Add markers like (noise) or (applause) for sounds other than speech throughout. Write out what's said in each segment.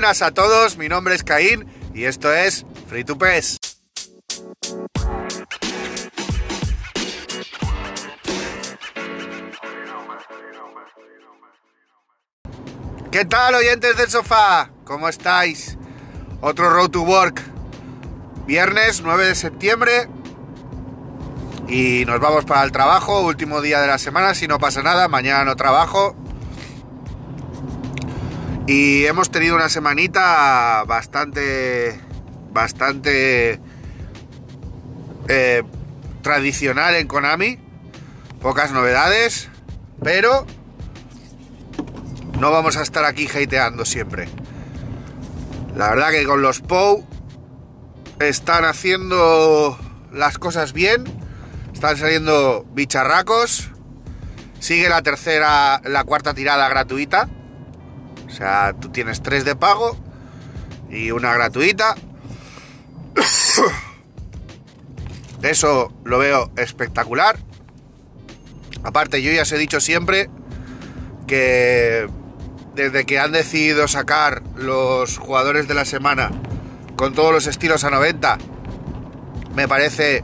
buenas a todos, mi nombre es Caín y esto es Free to Pes. ¿Qué tal oyentes del sofá? ¿Cómo estáis? Otro Road to Work. Viernes 9 de septiembre y nos vamos para el trabajo, último día de la semana, si no pasa nada, mañana no trabajo. Y hemos tenido una semanita bastante, bastante eh, tradicional en Konami. Pocas novedades, pero no vamos a estar aquí hateando siempre. La verdad que con los POU están haciendo las cosas bien, están saliendo bicharracos, sigue la tercera, la cuarta tirada gratuita, o sea, tú tienes tres de pago y una gratuita. Eso lo veo espectacular. Aparte, yo ya os he dicho siempre que desde que han decidido sacar los jugadores de la semana con todos los estilos a 90, me parece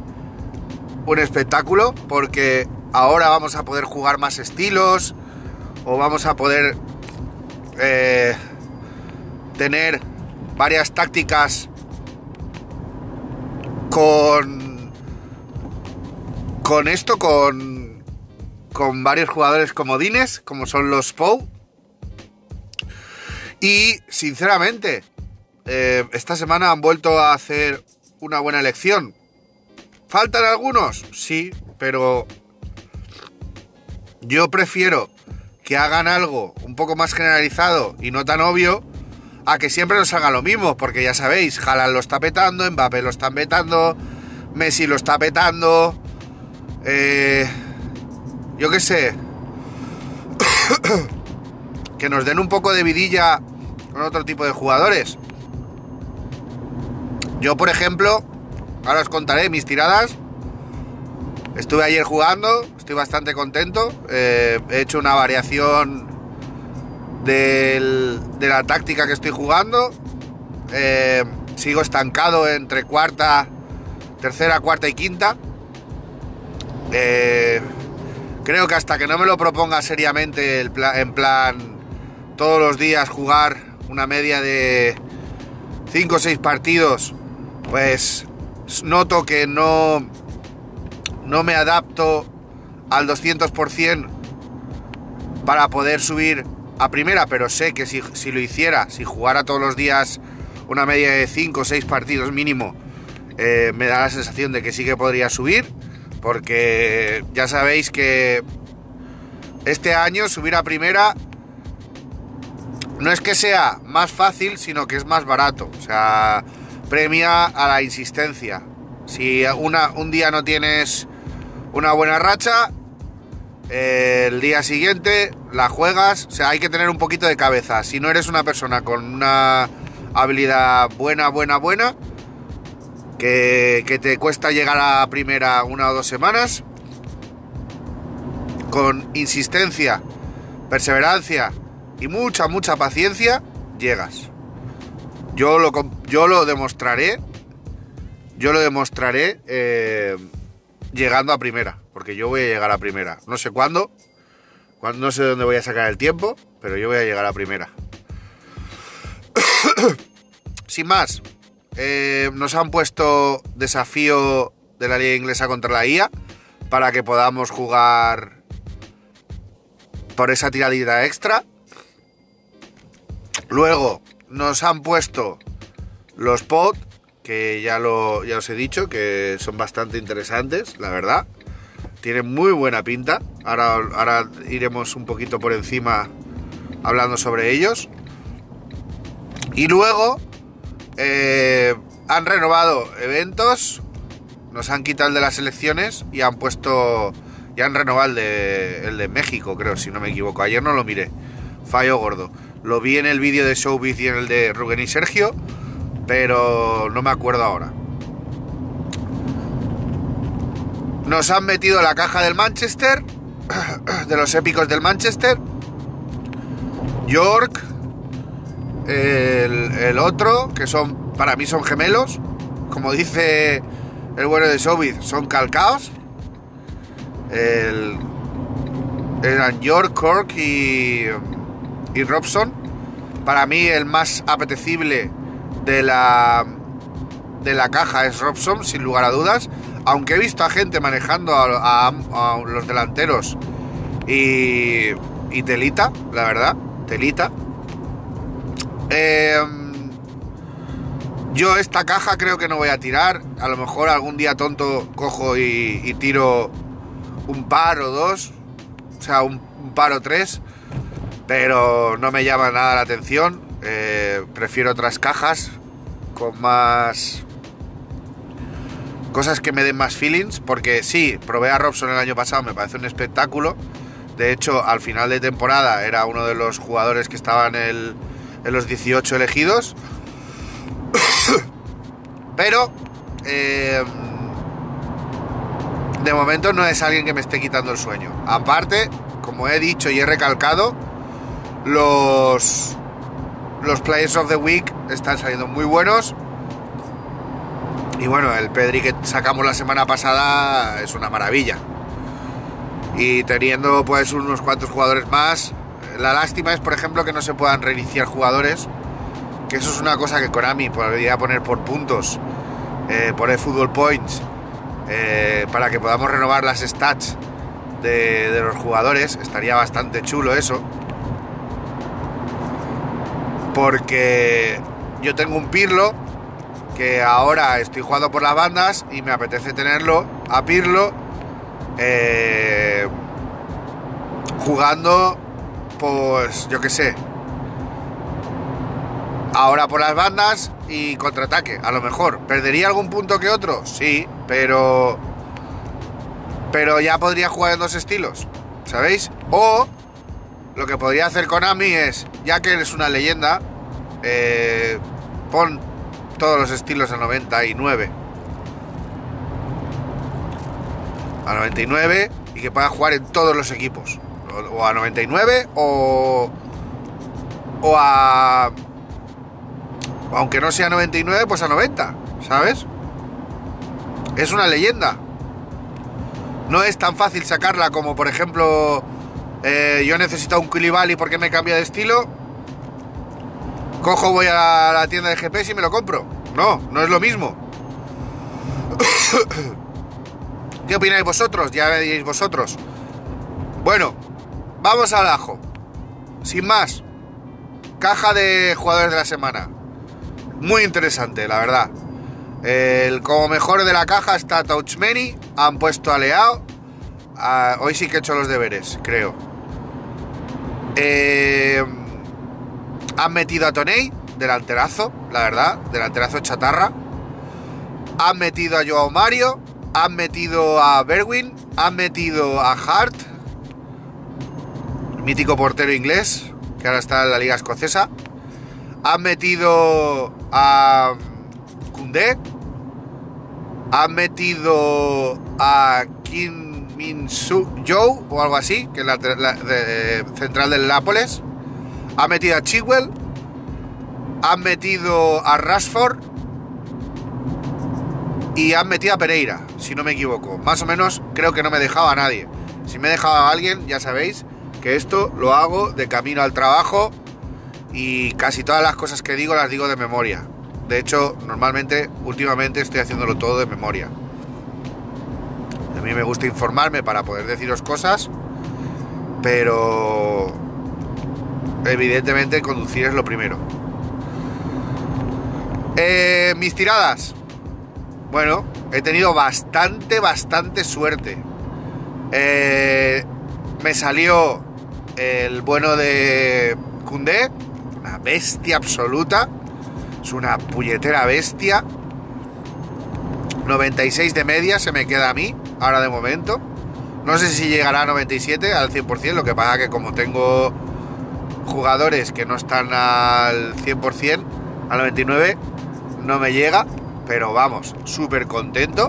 un espectáculo porque ahora vamos a poder jugar más estilos o vamos a poder eh, tener varias tácticas con con esto con con varios jugadores comodines como son los POU. Y sinceramente eh, esta semana han vuelto a hacer una buena elección. Faltan algunos sí pero yo prefiero que hagan algo poco más generalizado y no tan obvio a que siempre nos hagan lo mismo, porque ya sabéis, Jalan lo está petando, Mbappé lo está petando, Messi lo está petando, eh, yo qué sé, (coughs) que nos den un poco de vidilla con otro tipo de jugadores. Yo, por ejemplo, ahora os contaré mis tiradas. Estuve ayer jugando, estoy bastante contento. Eh, he hecho una variación de la táctica que estoy jugando. Eh, sigo estancado entre cuarta, tercera, cuarta y quinta. Eh, creo que hasta que no me lo proponga seriamente en plan todos los días jugar una media de 5 o 6 partidos, pues noto que no no me adapto al 200% para poder subir a primera, pero sé que si, lo hiciera, si jugara todos los días una media de 5 o 6 partidos mínimo, eh, me da la sensación de que sí que podría subir, porque ya sabéis que este año subir a primera no es que sea más fácil, sino que es más barato, o sea, premia a la insistencia. Si una, un día no tienes una buena racha, el día siguiente la juegas, o sea, hay que tener un poquito de cabeza. Si no eres una persona con una habilidad buena, buena, buena, que, que te cuesta llegar a primera una o dos semanas, con insistencia, perseverancia y mucha, mucha paciencia, llegas. Yo lo, yo lo demostraré. Yo lo demostraré eh, llegando a primera, porque yo voy a llegar a primera. No sé cuándo, no sé dónde voy a sacar el tiempo, pero yo voy a llegar a primera. (coughs) Sin más, eh, nos han puesto desafío de la liga inglesa contra la IA para que podamos jugar por esa tiradita extra. Luego nos han puesto los pod que ya, lo, ya os he dicho, que son bastante interesantes, la verdad. Tienen muy buena pinta. Ahora, ahora iremos un poquito por encima hablando sobre ellos. Y luego eh, han renovado eventos, nos han quitado el de las elecciones y han puesto, y han renovado el de, el de México, creo, si no me equivoco. Ayer no lo miré, fallo gordo. Lo vi en el vídeo de Showbiz y en el de Rubén y Sergio pero no me acuerdo ahora. Nos han metido la caja del Manchester, (clears throat) de los épicos del Manchester, York, el, otro, que son, para mí son gemelos, como dice el bueno de Sobit, son calcaos. El, eran York, Cork y, y Robson. Para mí el más apetecible de la, de la caja es Robson, sin lugar a dudas. Aunque he visto a gente manejando a, los delanteros y, telita, la verdad, telita. Em, yo esta caja creo que no voy a tirar. A lo mejor algún día tonto cojo y, tiro un par o dos. O sea, un, par o tres. Pero no me llama nada la atención. Eh, prefiero otras cajas con más cosas que me den más feelings, porque sí, probé a Robson el año pasado, me parece un espectáculo. De hecho, al final de temporada era uno de los jugadores que estaban en, los 18 elegidos. (coughs) Pero, eh, de momento no es alguien que me esté quitando el sueño. Aparte, como he dicho y he recalcado, los, los Players of the Week están saliendo muy buenos. Y bueno, el Pedri que sacamos la semana pasada es una maravilla. Y teniendo pues unos cuantos jugadores más, la lástima es por ejemplo que no se puedan reiniciar jugadores, que eso es una cosa que Konami podría poner por puntos, eh, por el Football Points, eh, para que podamos renovar las stats de, de los jugadores, estaría bastante chulo eso. Porque yo tengo un Pirlo que ahora estoy jugando por las bandas y me apetece tenerlo a Pirlo eh, jugando, pues yo qué sé, ahora por las bandas y contraataque, a lo mejor. ¿Perdería algún punto que otro? Sí, pero... Pero ya podría jugar en dos estilos, ¿sabéis? O lo que podría hacer Konami es, ya que eres una leyenda, eh, pon todos los estilos a 99. A 99 y que pueda jugar en todos los equipos. O, a 99 o, o a... Aunque no sea 99, pues a 90, ¿sabes? Es una leyenda. No es tan fácil sacarla como, por ejemplo, eh, yo necesito un Koulibaly porque me cambia de estilo cojo, voy a la tienda de GPS y me lo compro. No, no es lo mismo. (coughs) ¿Qué opináis vosotros? Ya veréis vosotros. Bueno, vamos al ajo. Sin más, caja de jugadores de la semana. Muy interesante, la verdad. El, como mejor de la caja está Touchmany. Han puesto a Leao. Ah, hoy sí que he hecho los deberes, creo. Eh, han metido a Toney, delanterazo, la verdad, delanterazo chatarra. Han metido a Joao Mario, han metido a Berwin, han metido a Hart, mítico portero inglés, que ahora está en la liga escocesa. Han metido a Kunde, han metido a Kim Min Su Joe o algo así, que es la, central del Nápoles ha metido a Chigwell, han metido a Rashford y han metido a Pereira, si no me equivoco. Más o menos creo que no me he dejado a nadie. Si me he dejado a alguien, ya sabéis que esto lo hago de camino al trabajo y casi todas las cosas que digo las digo de memoria. De hecho, normalmente, últimamente estoy haciéndolo todo de memoria. A mí me gusta informarme para poder deciros cosas, pero evidentemente conducir es lo primero. Eh, mis tiradas. Bueno, he tenido bastante, bastante suerte. Eh, me salió el bueno de Kunde, una bestia absoluta. Es una puñetera bestia. 96 de media se me queda a mí, ahora de momento. No sé si llegará a 97 al 100%, lo que pasa que como tengo jugadores que no están al 100%, al 99, no me llega, pero vamos, súper contento.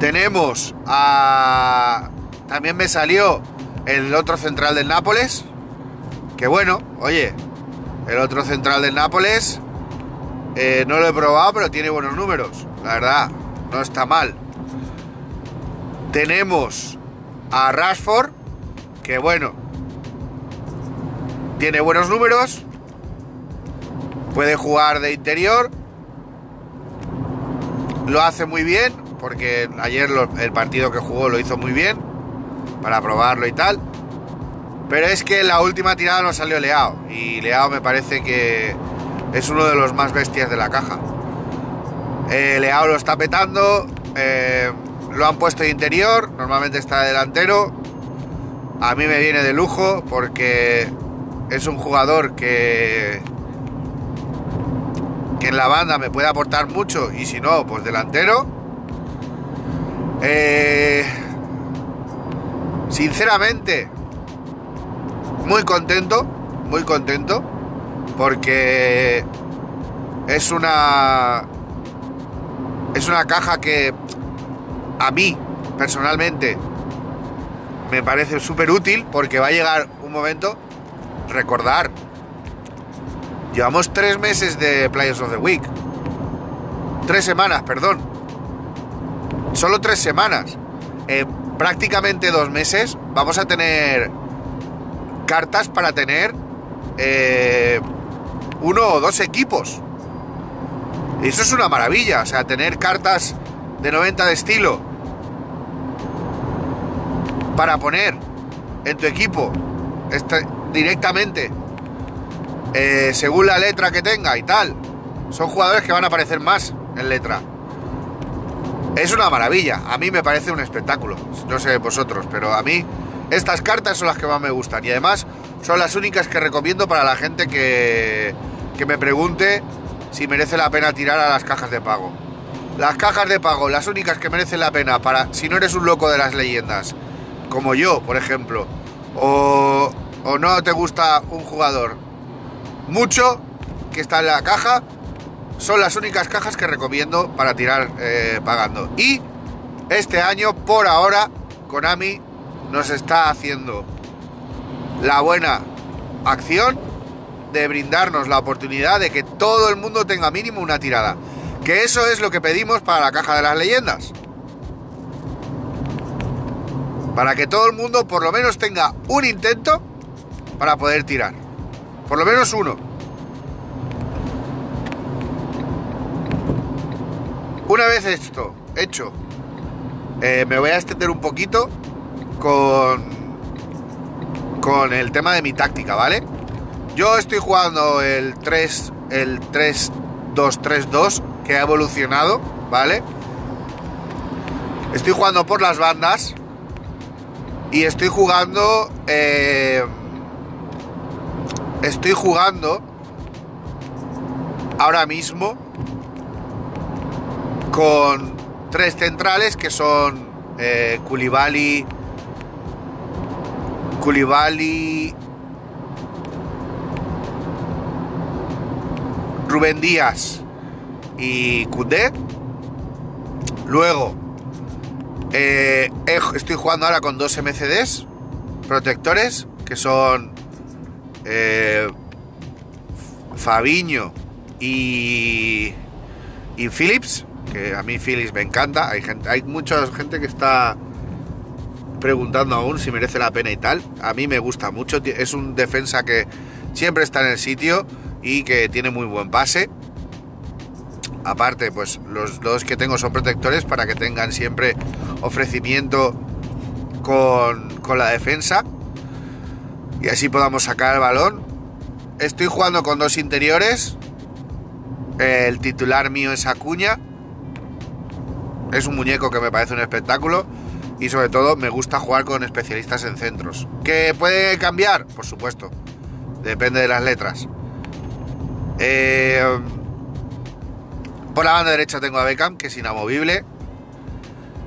Tenemos a... También me salió el otro central del Nápoles, Que bueno, oye, el otro central del Nápoles eh, no lo he probado, pero tiene buenos números. La verdad, no está mal. Tenemos a Rashford, que bueno, tiene buenos números, puede jugar de interior, lo hace muy bien, porque ayer el partido que jugó lo hizo muy bien, para probarlo y tal. Pero es que la última tirada no salió Leao, y Leao me parece que es uno de los más bestias de la caja. Eh, Leao lo está petando, eh, lo han puesto de interior, normalmente está delantero. A mí me viene de lujo porque es un jugador que, que en la banda me puede aportar mucho y si no, pues delantero. Eh, sinceramente, muy contento, muy contento, porque es una es una caja que a mí personalmente me parece súper útil porque va a llegar un momento recordar. Llevamos tres meses de Players of the Week. Tres semanas perdón. Solo tres semanas. Prácticamente dos meses. Vamos a tener cartas para tener eh, uno o dos equipos. Eso es una maravilla, o sea, tener cartas de 90 de estilo para poner en tu equipo. Este, directamente, eh, según la letra que tenga y tal. Son jugadores que van a aparecer más en letra. Es una maravilla, a mí me parece un espectáculo. No sé vosotros, pero a mí estas cartas son las que más me gustan y además son las únicas que recomiendo para la gente que, que me pregunte si merece la pena tirar a las cajas de pago. Las cajas de pago, las únicas que merecen la pena para si no eres un loco de las leyendas, como yo, por ejemplo, o, o no te gusta un jugador mucho que está en la caja, son las únicas cajas que recomiendo para tirar eh, pagando. Y este año, por ahora, Konami nos está haciendo la buena acción de brindarnos la oportunidad de que todo el mundo tenga mínimo una tirada. Que eso es lo que pedimos para la caja de las leyendas. Para que todo el mundo por lo menos tenga un intento para poder tirar. Por lo menos uno. Una vez esto hecho, eh, me voy a extender un poquito con, con el tema de mi táctica, ¿vale? Yo estoy jugando el 3, el 3-2-3-2 que ha evolucionado, ¿vale? Estoy jugando por las bandas y estoy jugando... Eh, estoy jugando ahora mismo con tres centrales que son eh, Koulibaly, Rubén Díaz y Cundé. Luego, eh, estoy jugando ahora con dos MCDs protectores, que son eh, Fabiño y, y Phillips, que a mí Phillips me encanta. Hay, gente, hay mucha gente que está preguntando aún si merece la pena y tal. A mí me gusta mucho, es un defensa que siempre está en el sitio y que tiene muy buen pase. Aparte, pues los dos que tengo son protectores para que tengan siempre ofrecimiento con, con la defensa y así podamos sacar el balón. Estoy jugando con dos interiores. El titular mío es Acuña. Es un muñeco que me parece un espectáculo y sobre todo me gusta jugar con especialistas en centros. ¿Que puede cambiar? Por supuesto, depende de las letras. Eh, por la banda derecha tengo a Beckham, que es inamovible.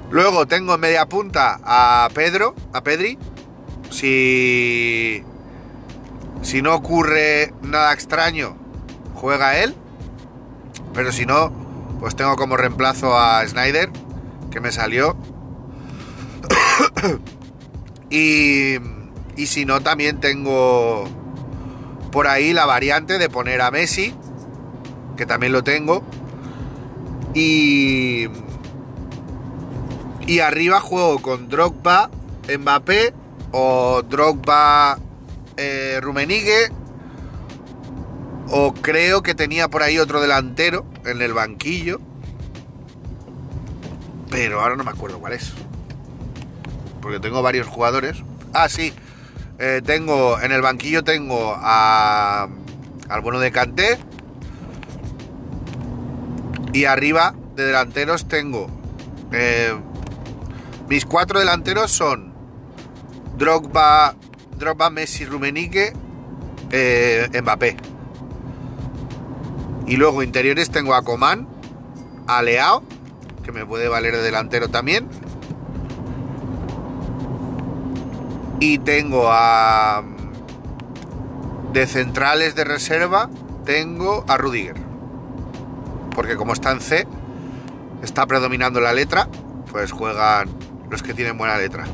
Luego tengo en media punta a Pedro, a Pedri. Si, si no ocurre nada extraño, juega él. Pero si no, pues tengo como reemplazo a Snyder, que me salió (coughs) y, y si no, también tengo por ahí la variante de poner a Messi, que también lo tengo, y, y arriba juego con Drogba, Mbappé o Drogba, eh, Rumenigue, o creo que tenía por ahí otro delantero en el banquillo, pero ahora no me acuerdo cuál es, porque tengo varios jugadores. Ah, sí, eh, tengo en el banquillo tengo a, al bueno de Canté y arriba de delanteros tengo eh, mis cuatro delanteros son Drogba, Drogba, Messi, Rumenique, eh, Mbappé. Y luego interiores tengo a Coman, a Leao, que me puede valer de delantero también. Y tengo a... De centrales de reserva, tengo a Rudiger. Porque como está en C, está predominando la letra, pues juegan los que tienen buena letra.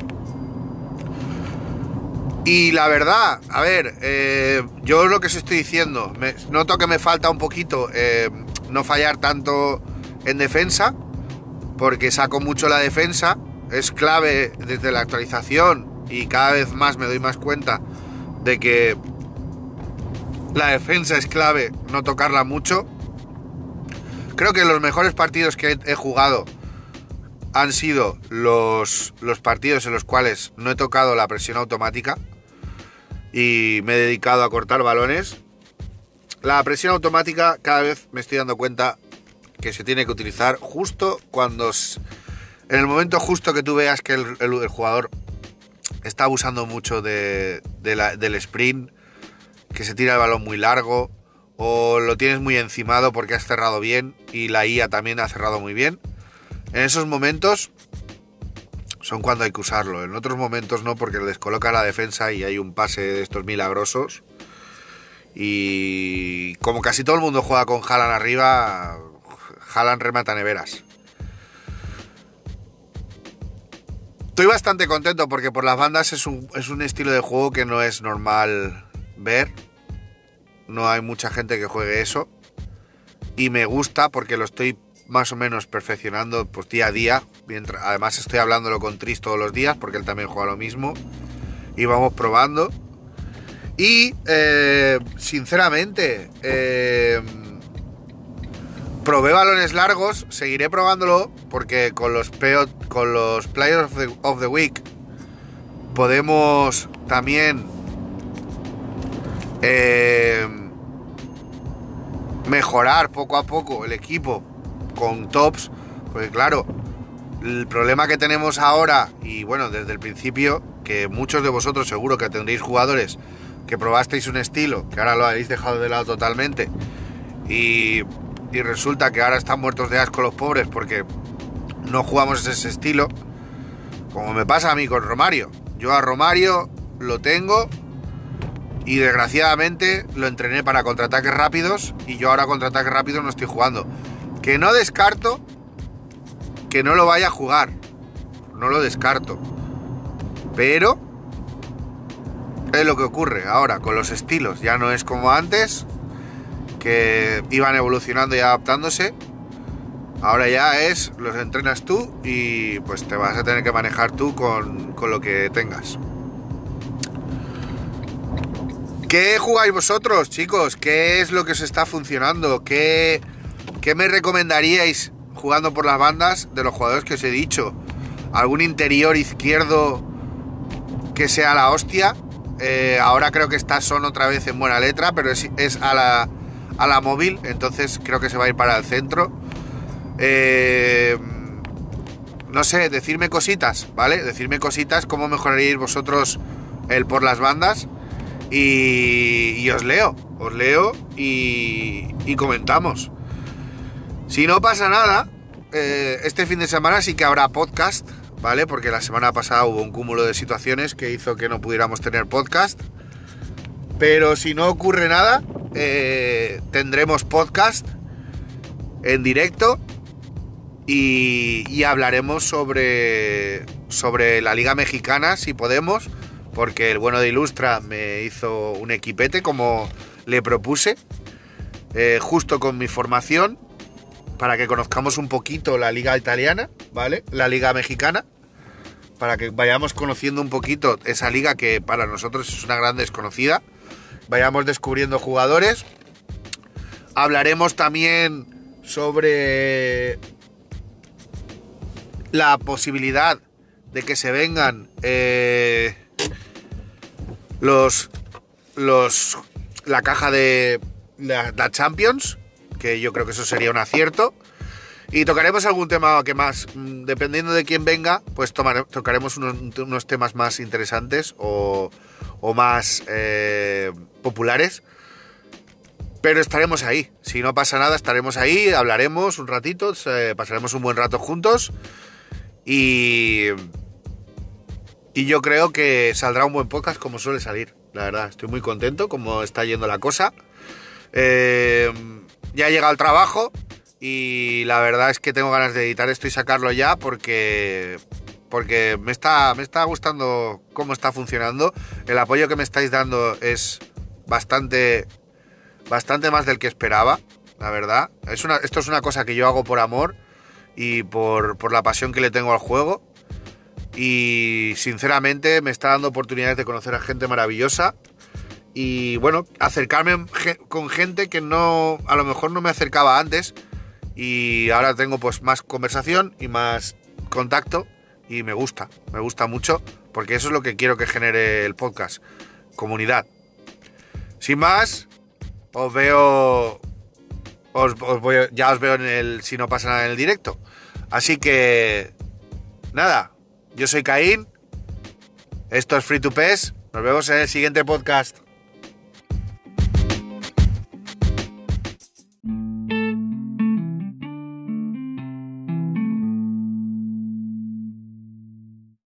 Y la verdad, a ver, eh, yo lo que os estoy diciendo, noto que me falta un poquito eh, no fallar tanto en defensa, porque saco mucho la defensa, es clave desde la actualización y cada vez más me doy más cuenta de que la defensa es clave, no tocarla mucho. Creo que los mejores partidos que he jugado han sido los partidos en los cuales no he tocado la presión automática y me he dedicado a cortar balones. La presión automática cada vez me estoy dando cuenta que se tiene que utilizar justo cuando... En el momento justo que tú veas que el, jugador está abusando mucho de, del sprint, que se tira el balón muy largo, o lo tienes muy encimado porque has cerrado bien y la IA también ha cerrado muy bien. En esos momentos son cuando hay que usarlo. En otros momentos no, porque les coloca la defensa y hay un pase de estos milagrosos. Y como casi todo el mundo juega con Jalan arriba, Jalan remata neveras. Estoy bastante contento porque por las bandas es un, es un estilo de juego que no es normal ver. No hay mucha gente que juegue eso. Y me gusta porque lo estoy más o menos perfeccionando pues día a día. Mientras, además estoy hablándolo con Tris todos los días porque él también juega lo mismo. Y vamos probando. Y eh, sinceramente, eh, probé balones largos, seguiré probándolo porque con los, con los Players of the, Week podemos también eh, mejorar poco a poco el equipo con tops, pues claro, el problema que tenemos ahora, y bueno, desde el principio, que muchos de vosotros seguro que tendréis jugadores que probasteis un estilo, que ahora lo habéis dejado de lado totalmente, y, y resulta que ahora están muertos de asco los pobres porque no jugamos ese estilo, como me pasa a mí con Romario. Yo a Romario lo tengo y desgraciadamente lo entrené para contraataques rápidos y yo ahora contraataques rápidos no estoy jugando. Que no descarto que no lo vaya a jugar. No lo descarto. Pero es lo que ocurre ahora con los estilos. Ya no es como antes, que iban evolucionando y adaptándose. Ahora ya es, los entrenas tú y pues te vas a tener que manejar tú con, con lo que tengas. ¿Qué jugáis vosotros, chicos? ¿Qué es lo que os está funcionando? ¿Qué, ¿Qué me recomendaríais jugando por las bandas de los jugadores que os he dicho? ¿Algún interior izquierdo que sea la hostia? Eh, ahora creo que estas son otra vez en buena letra, pero es, a, la, a, la, móvil, entonces creo que se va a ir para el centro. Eh, no sé, decirme cositas, ¿vale? Decirme cositas, cómo mejoraríais vosotros el por las bandas. Y, os leo, os leo y, y comentamos. Si no pasa nada, eh, este fin de semana sí que habrá podcast, ¿vale? Porque la semana pasada hubo un cúmulo de situaciones que hizo que no pudiéramos tener podcast. Pero si no ocurre nada, eh, tendremos podcast en directo y, hablaremos sobre, sobre la Liga Mexicana, si podemos, porque el bueno de Ilustra me hizo un equipete como le propuse, eh, justo con mi formación, para que conozcamos un poquito la liga italiana, ¿vale? La liga mexicana, para que vayamos conociendo un poquito esa liga que para nosotros es una gran desconocida, vayamos descubriendo jugadores. Hablaremos también sobre la posibilidad de que se vengan eh, los los la caja de la, Champions, que yo creo que eso sería un acierto. Y tocaremos algún tema que más, mm, dependiendo de quién venga, pues tocaremos unos, temas más interesantes o, más eh, populares. Pero estaremos ahí. Si no pasa nada, estaremos ahí, hablaremos un ratito, pasaremos un buen rato juntos. Y, y yo creo que saldrá un buen podcast como suele salir. La verdad, estoy muy contento como está yendo la cosa. Eh, ya ha llegado el trabajo y la verdad es que tengo ganas de editar esto y sacarlo ya porque porque me está, me está gustando cómo está funcionando. El apoyo que me estáis dando es bastante, bastante más del que esperaba, la verdad. Es una, esto es una cosa que yo hago por amor y por, la pasión que le tengo al juego. Y sinceramente me está dando oportunidades de conocer a gente maravillosa. Y bueno, acercarme con gente que no, a lo mejor no me acercaba antes. Y ahora tengo pues más conversación y más contacto. Y me gusta, me gusta mucho. Porque eso es lo que quiero que genere el podcast. Comunidad. Sin más, os veo os, ya os veo en el si no pasa nada en el directo. Así que, nada, yo soy Caín, esto es Free to Pes, nos vemos en el siguiente podcast.